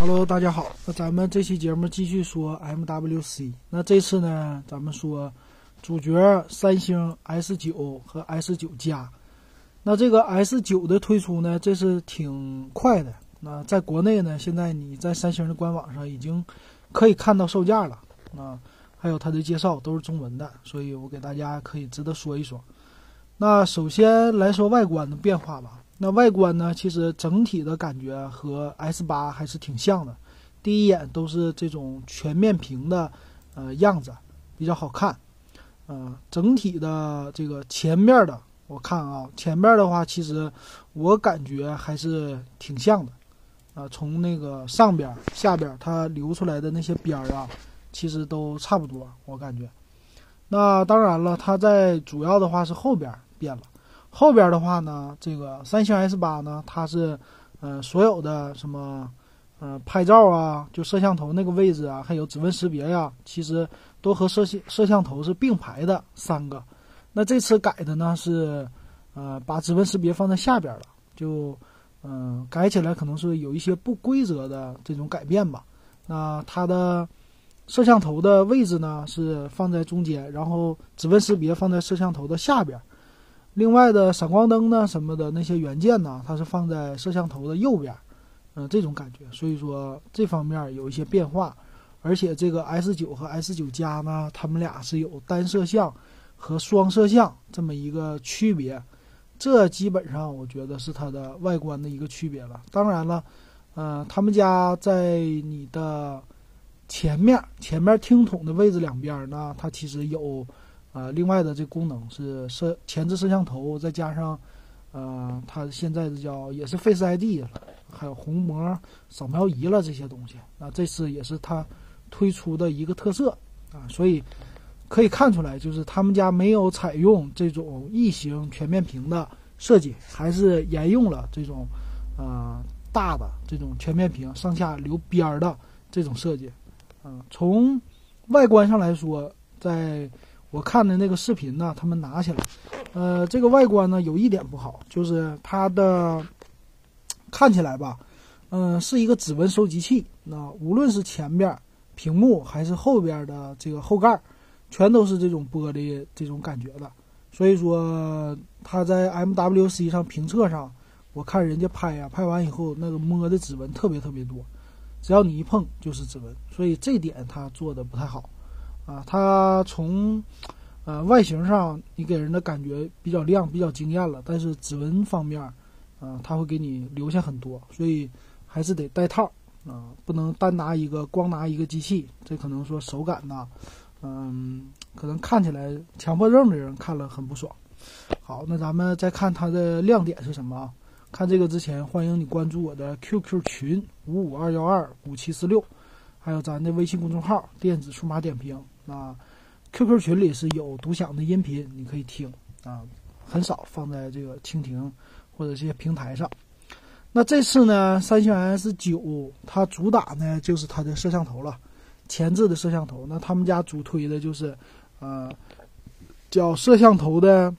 Hello，大家好。那咱们这期节目继续说 MWC。那这次呢，咱们说主角三星 S 九和 S 九加。那这个 S 九的推出呢，这是挺快的。那在国内呢，现在你在三星的官网上已经可以看到售价了。啊，还有它的介绍都是中文的，所以我给大家可以值得说一说。那首先来说外观的变化吧。那外观呢？其实整体的感觉和 S 八还是挺像的。第一眼都是这种全面屏的，呃，样子比较好看。呃，整体的这个前面的，我看啊，前面的话，其实我感觉还是挺像的。啊，从那个上边、下边它留出来的那些边儿啊，其实都差不多，我感觉。那当然了，它在主要的话是后边变了。后边的话呢，这个三星 S 八呢，它是，呃，所有的什么，呃，拍照啊，就摄像头那个位置啊，还有指纹识别呀，其实都和摄像摄像头是并排的三个。那这次改的呢是，呃，把指纹识别放在下边了，就，嗯，改起来可能是有一些不规则的这种改变吧。那它的摄像头的位置呢是放在中间，然后指纹识别放在摄像头的下边。另外的闪光灯呢，什么的那些元件呢，它是放在摄像头的右边，嗯，这种感觉，所以说这方面有一些变化。而且这个 S 九和 S 九加呢，它们俩是有单摄像和双摄像这么一个区别，这基本上我觉得是它的外观的一个区别了。当然了，呃，他们家在你的前面前面听筒的位置两边呢，它其实有。啊，另外的这功能是摄前置摄像头，再加上，呃，它现在的叫也是 Face ID 了，还有虹膜扫描仪了这些东西。啊，这次也是它推出的一个特色啊，所以可以看出来，就是他们家没有采用这种异形全面屏的设计，还是沿用了这种呃大的这种全面屏，上下留边儿的这种设计。啊，从外观上来说，在我看的那个视频呢，他们拿起来，呃，这个外观呢有一点不好，就是它的看起来吧，嗯，是一个指纹收集器。那无论是前边屏幕还是后边的这个后盖，全都是这种玻璃这种感觉的。所以说，它在 MWC 上评测上，我看人家拍呀，拍完以后那个摸的指纹特别特别多，只要你一碰就是指纹，所以这点它做的不太好。啊，它从，呃，外形上你给人的感觉比较亮，比较惊艳了。但是指纹方面，啊，它会给你留下很多，所以还是得带套啊，不能单拿一个，光拿一个机器，这可能说手感呐，嗯，可能看起来强迫症的人看了很不爽。好，那咱们再看它的亮点是什么？看这个之前，欢迎你关注我的 QQ 群五五二幺二五七四六，还有咱的微信公众号电子数码点评。啊，QQ 群里是有独享的音频，你可以听啊，很少放在这个蜻蜓或者这些平台上。那这次呢，三星 S 九它主打呢就是它的摄像头了，前置的摄像头。那他们家主推的就是，呃，叫摄像头的，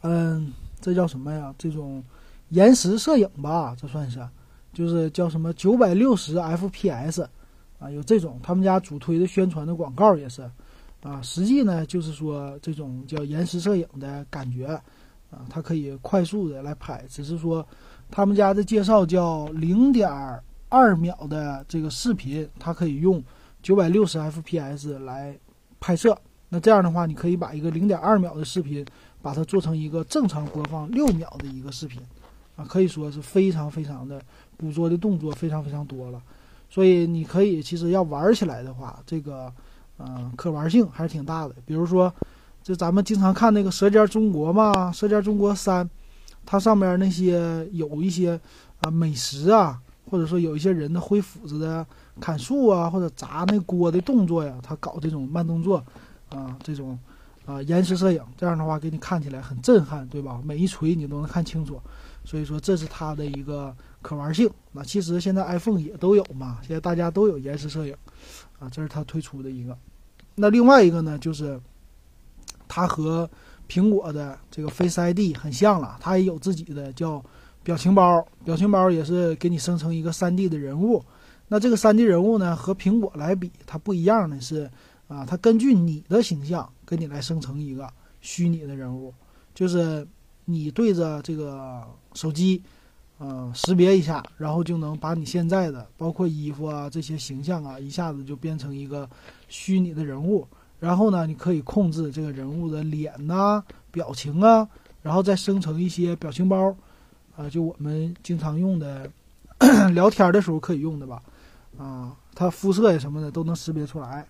嗯，这叫什么呀？这种延时摄影吧，这算是，就是叫什么九百六十 FPS。啊，有这种他们家主推的宣传的广告也是，啊，实际呢就是说这种叫延时摄影的感觉，啊，它可以快速的来拍，只是说他们家的介绍叫零点二秒的这个视频，它可以用九百六十 FPS 来拍摄。那这样的话，你可以把一个零点二秒的视频，把它做成一个正常播放六秒的一个视频，啊，可以说是非常非常的捕捉的动作非常非常多了。所以你可以，其实要玩起来的话，这个，嗯，可玩性还是挺大的。比如说，就咱们经常看那个《舌尖中国》嘛，《舌尖中国三》，它上面那些有一些啊美食啊，或者说有一些人的挥斧子的、砍树啊，或者砸那锅的动作呀，他搞这种慢动作，啊，这种啊延时摄影，这样的话给你看起来很震撼，对吧？每一锤你都能看清楚。所以说，这是它的一个可玩性。那其实现在 iPhone 也都有嘛，现在大家都有延时摄影，啊，这是它推出的一个。那另外一个呢，就是它和苹果的这个 Face ID 很像了，它也有自己的叫表情包，表情包也是给你生成一个 3D 的人物。那这个 3D 人物呢，和苹果来比，它不一样的是，啊，它根据你的形象给你来生成一个虚拟的人物，就是你对着这个手机，呃，识别一下，然后就能把你现在的包括衣服啊这些形象啊，一下子就变成一个虚拟的人物。然后呢，你可以控制这个人物的脸呐、表情啊，然后再生成一些表情包，啊，就我们经常用的 聊天的时候可以用的吧。啊，它肤色呀什么的都能识别出来。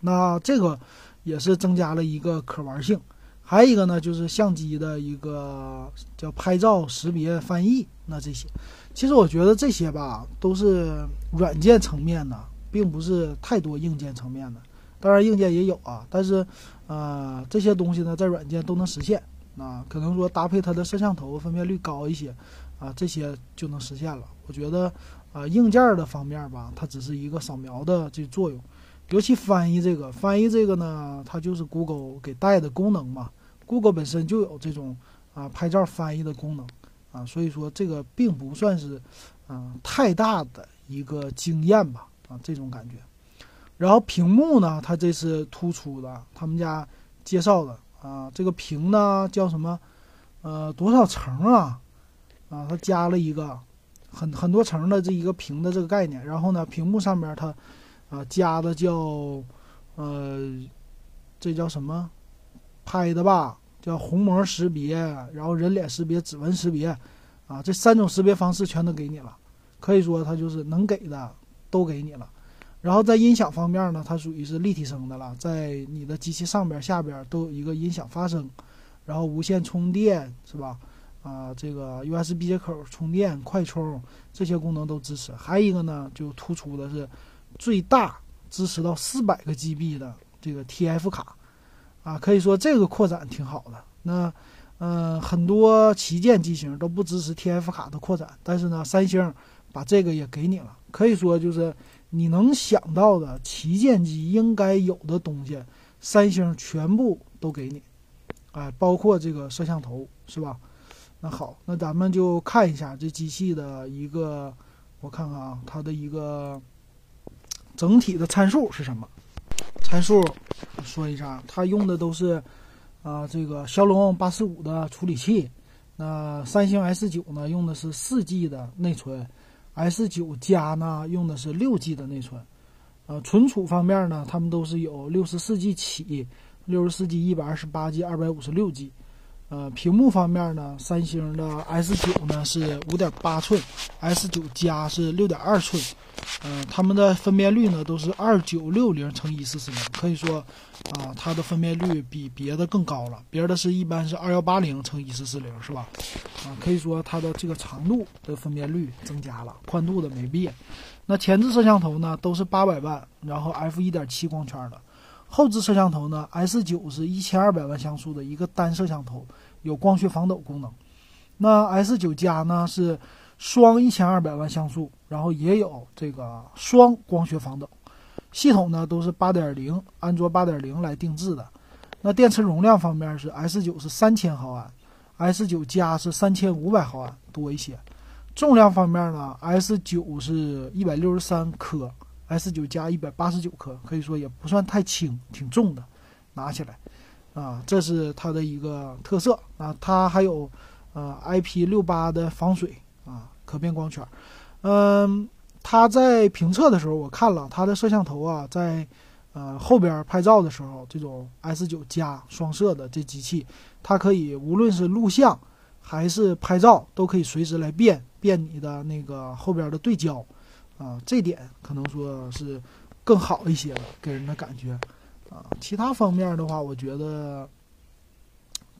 那这个也是增加了一个可玩性。还有一个呢，就是相机的一个叫拍照识别翻译。那这些，其实我觉得这些吧，都是软件层面的，并不是太多硬件层面的。当然硬件也有啊，但是，呃，这些东西呢，在软件都能实现。啊，可能说搭配它的摄像头分辨率高一些，啊，这些就能实现了。我觉得。啊，硬件的方面吧，它只是一个扫描的这作用，尤其翻译这个，翻译这个呢，它就是 Google 给带的功能嘛。Google 本身就有这种啊拍照翻译的功能啊，所以说这个并不算是啊太大的一个经验吧啊这种感觉。然后屏幕呢，它这是突出的，他们家介绍的啊，这个屏呢叫什么？呃，多少层啊？啊，它加了一个。很很多层的这一个屏的这个概念，然后呢，屏幕上面它，啊加的叫，呃，这叫什么？拍的吧，叫虹膜识别，然后人脸识别、指纹识别，啊，这三种识别方式全都给你了，可以说它就是能给的都给你了。然后在音响方面呢，它属于是立体声的了，在你的机器上边、下边都有一个音响发声，然后无线充电是吧？啊，这个 USB 接口充电、快充这些功能都支持。还有一个呢，就突出的是最大支持到四百个 GB 的这个 TF 卡，啊，可以说这个扩展挺好的。那，嗯，很多旗舰机型都不支持 TF 卡的扩展，但是呢，三星把这个也给你了。可以说就是你能想到的旗舰机应该有的东西，三星全部都给你，哎，包括这个摄像头，是吧？那好，那咱们就看一下这机器的一个，我看看啊，它的一个整体的参数是什么？参数说一下，它用的都是啊这个骁龙八四五的处理器，那三星 S 九呢用的是四 G 的内存，S 九加呢用的是六 G 的内存，呃，存储方面呢，它们都是有六十四 G 起，六十四 G、一百二十八 G、二百五十六 G。呃，屏幕方面呢，三星的 S 九呢是五点八寸，S 九加是六点二寸，嗯，它们的分辨率呢都是二九六零乘一四四零，可以说啊，它的分辨率比别的更高了，别的是一般是二幺八零乘一四四零，是吧？啊，可以说它的这个长度的分辨率增加了，宽度的没变。那前置摄像头呢都是八百万，然后 F 一点七光圈的。后置摄像头呢？S 九是一千二百万像素的一个单摄像头，有光学防抖功能。那 S 九加呢是双一千二百万像素，然后也有这个双光学防抖。系统呢都是八点零，安卓八点零来定制的。那电池容量方面是 S 九是三千毫安，S 九加是三千五百毫安多一些。重量方面呢，S 九是一百六十三克。S 九加一百八十九克，可以说也不算太轻，挺重的，拿起来，啊，这是它的一个特色啊。它还有，呃，IP 六八的防水啊，可变光圈。嗯，它在评测的时候，我看了它的摄像头啊，在呃后边拍照的时候，这种 S 九加双摄的这机器，它可以无论是录像还是拍照，都可以随时来变变你的那个后边的对焦。啊，这点可能说是更好一些了，给人的感觉啊。其他方面的话，我觉得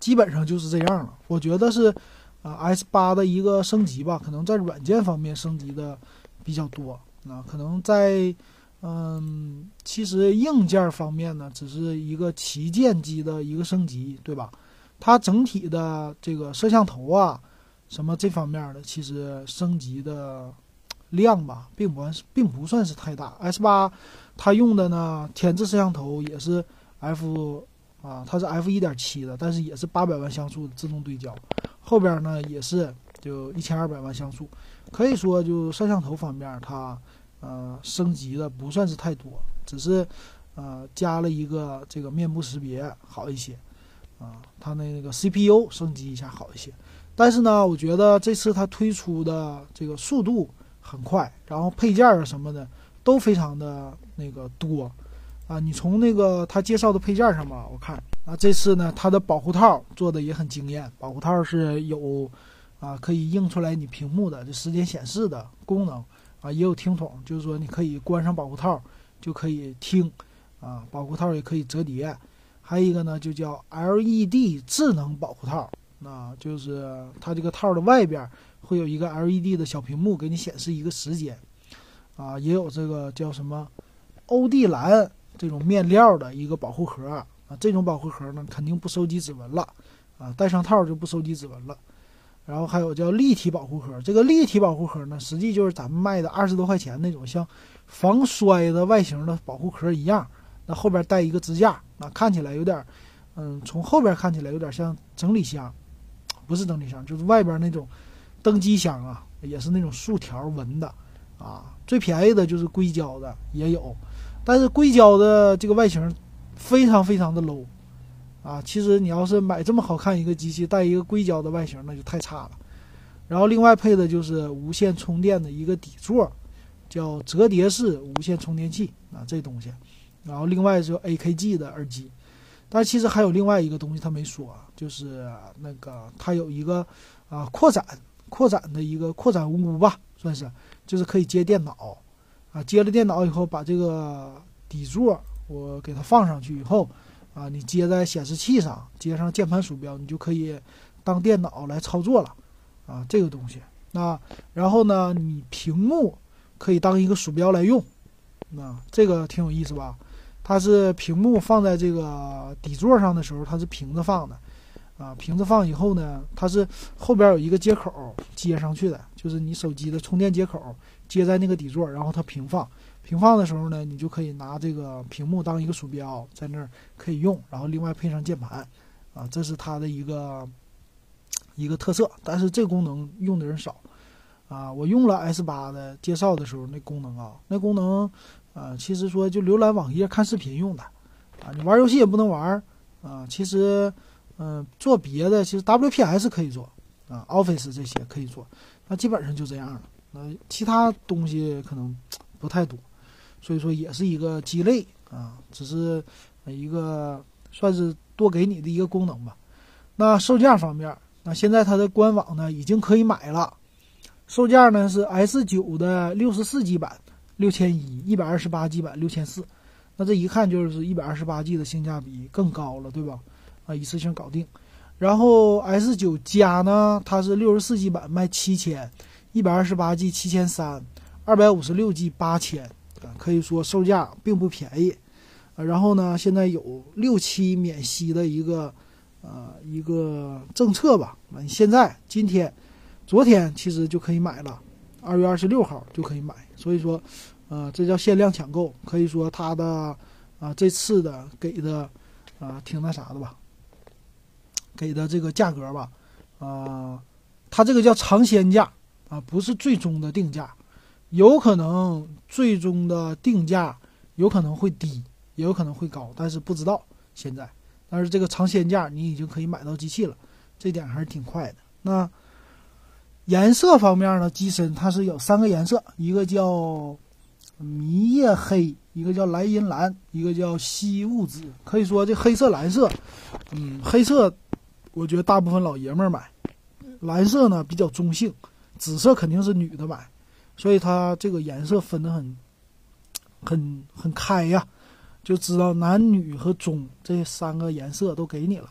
基本上就是这样了。我觉得是啊，S 八的一个升级吧，可能在软件方面升级的比较多。啊，可能在嗯，其实硬件方面呢，只是一个旗舰机的一个升级，对吧？它整体的这个摄像头啊，什么这方面的，其实升级的。量吧，并不是并不算是太大。S 八它用的呢，前置摄像头也是 F 啊，它是 F 一点七的，但是也是八百万像素的自动对焦。后边呢也是就一千二百万像素，可以说就摄像头方面它呃升级的不算是太多，只是呃加了一个这个面部识别好一些啊，它那个 CPU 升级一下好一些。但是呢，我觉得这次它推出的这个速度很快，然后配件啊什么的都非常的那个多。啊，你从那个他介绍的配件上吧，我看啊，这次呢，它的保护套做的也很惊艳。保护套是有啊，可以映出来你屏幕的这时间显示的功能啊，也有听筒，就是说你可以关上保护套就可以听啊，保护套也可以折叠。还有一个呢，就叫 LED 智能保护套，那就是它这个套的外边会有一个 LED 的小屏幕给你显示一个时间。啊，也有这个叫什么欧蒂蓝。这种面料的一个保护盒。啊，这种保护盒呢肯定不收集指纹了，啊，戴上套就不收集指纹了。然后还有叫立体保护盒，这个立体保护盒呢，实际就是咱们卖的二十多块钱那种像防摔的外形的保护壳一样，那后边带一个支架，那看起来有点，嗯，从后边看起来有点像整理箱，不是整理箱，就是外边那种登机箱啊，也是那种竖条纹的，啊，最便宜的就是硅胶的也有。但是硅胶的这个外形非常非常的 low，啊，其实你要是买这么好看一个机器，带一个硅胶的外形，那就太差了。然后另外配的就是无线充电的一个底座，叫折叠式无线充电器啊，这东西。然后另外就 AKG 的耳机，但其实还有另外一个东西他没说，就是那个它有一个啊扩展扩展的一个扩展坞吧，算是，就是可以接电脑。啊，接了电脑以后，把这个底座我给它放上去以后，啊，你接在显示器上，接上键盘鼠标，你就可以当电脑来操作了。啊，这个东西，那然后呢，你屏幕可以当一个鼠标来用，那这个挺有意思吧？它是屏幕放在这个底座上的时候，它是平着放的。啊，平着放以后呢，它是后边有一个接口接上去的，就是你手机的充电接口。接在那个底座，然后它平放，平放的时候呢，你就可以拿这个屏幕当一个鼠标，在那儿可以用，然后另外配上键盘，啊，这是它的一个一个特色。但是这功能用的人少，啊，我用了 S 八的介绍的时候，那功能啊，那功能，啊，其实说就浏览网页、看视频用的，啊，你玩游戏也不能玩，啊，其实，嗯，做别的其实 WPS 可以做，啊，Office 这些可以做，那基本上就这样了。那其他东西可能不太多，所以说也是一个鸡肋啊，只是一个算是多给你的一个功能吧。那售价方面，那现在它的官网呢已经可以买了，售价呢是 S 九的六十四 G 版六千一，一百二十八 G 版六千四。那这一看就是一百二十八 G 的性价比更高了，对吧？啊，一次性搞定。然后 S 九加呢，它是六十四 G 版卖七千。一百二十八 G 七千三，二百五十六 G 八千，啊，可以说售价并不便宜，啊，然后呢，现在有六期免息的一个，呃，一个政策吧，啊，现在今天，昨天其实就可以买了，二月二十六号就可以买，所以说，呃，这叫限量抢购，可以说它的，啊，这次的给的，啊，挺那啥的吧，给的这个价格吧，啊，它这个叫尝鲜价。啊，不是最终的定价，有可能最终的定价有可能会低，也有可能会高，但是不知道现在。但是这个尝鲜价你已经可以买到机器了，这点还是挺快的。那颜色方面呢？机身它是有三个颜色，一个叫迷夜黑，一个叫莱茵蓝，一个叫稀雾紫。可以说这黑色、蓝色，嗯，黑色我觉得大部分老爷们儿买，蓝色呢比较中性。紫色肯定是女的买，所以它这个颜色分得很，很很开呀，就知道男女和中这三个颜色都给你了。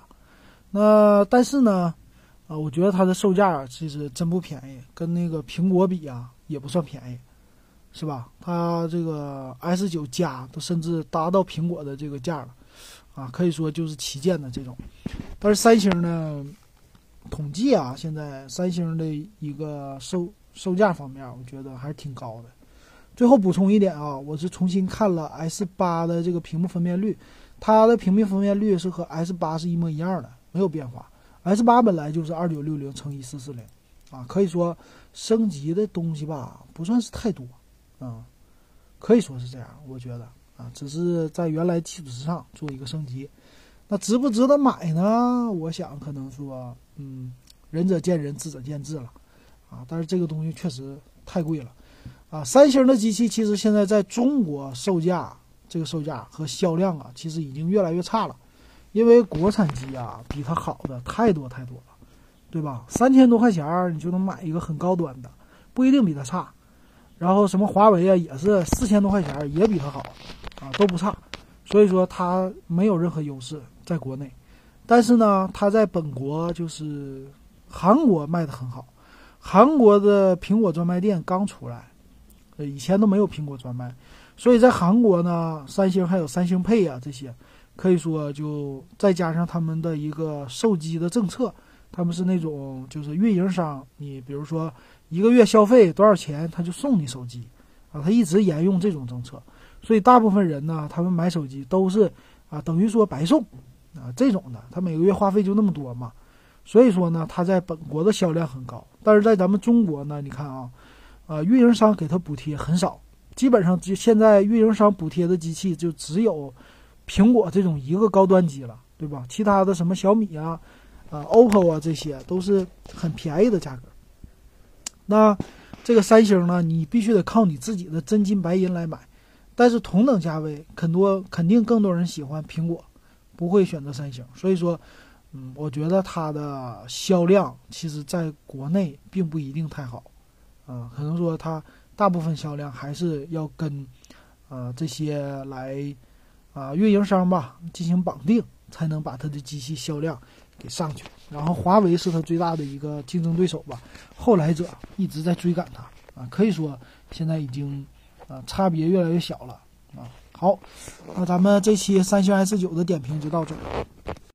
那但是呢，啊，我觉得它的售价其实真不便宜，跟那个苹果比啊也不算便宜，是吧？它这个 S 九加都甚至达到苹果的这个价了，啊，可以说就是旗舰的这种。但是三星呢？统计啊，现在三星的一个售售价方面，我觉得还是挺高的。最后补充一点啊，我是重新看了 S 八的这个屏幕分辨率，它的屏幕分辨率是和 S 八是一模一样的，没有变化。S 八本来就是二九六零乘一四四零，啊，可以说升级的东西吧，不算是太多，啊，可以说是这样，我觉得只是在原来基础之上做一个升级。那值不值得买呢？我想可能说，嗯，仁者见仁，智者见智了，啊，但是这个东西确实太贵了，啊，三星的机器其实现在在中国售价，这个售价和销量啊，其实已经越来越差了，因为国产机啊比它好的太多太多了，对吧？三千多块钱你就能买一个很高端的，不一定比它差，然后什么华为啊也是四千多块钱也比它好，啊都不差，所以说它没有任何优势。在国内，但是呢，它在本国就是韩国卖的很好。韩国的苹果专卖店刚出来，呃，以前都没有苹果专卖，所以在韩国呢，三星还有三星配啊这些，可以说就再加上他们的一个售机的政策，他们是那种就是运营商，你比如说一个月消费多少钱，他就送你手机啊，他一直沿用这种政策，所以大部分人呢，他们买手机都是啊，等于说白送。啊，这种的，他每个月花费就那么多嘛，所以说呢，他在本国的销量很高，但是在咱们中国呢，你看啊，啊，运营商给他补贴很少，基本上就现在运营商补贴的机器就只有苹果这种一个高端机了，对吧？其他的什么小米啊、啊 OPPO 啊，这些都是很便宜的价格。那这个三星呢，你必须得靠你自己的真金白银来买，但是同等价位，很多肯定更多人喜欢苹果。不会选择三星，所以说，嗯，我觉得它的销量其实在国内并不一定太好，啊，可能说它大部分销量还是要跟，呃，这些来，啊，运营商吧进行绑定，才能把它的机器销量给上去。然后华为是他最大的一个竞争对手吧，后来者一直在追赶他，啊，可以说现在已经，啊，差别越来越小了，啊。好，那咱们这期三星 S 九的点评就到这儿。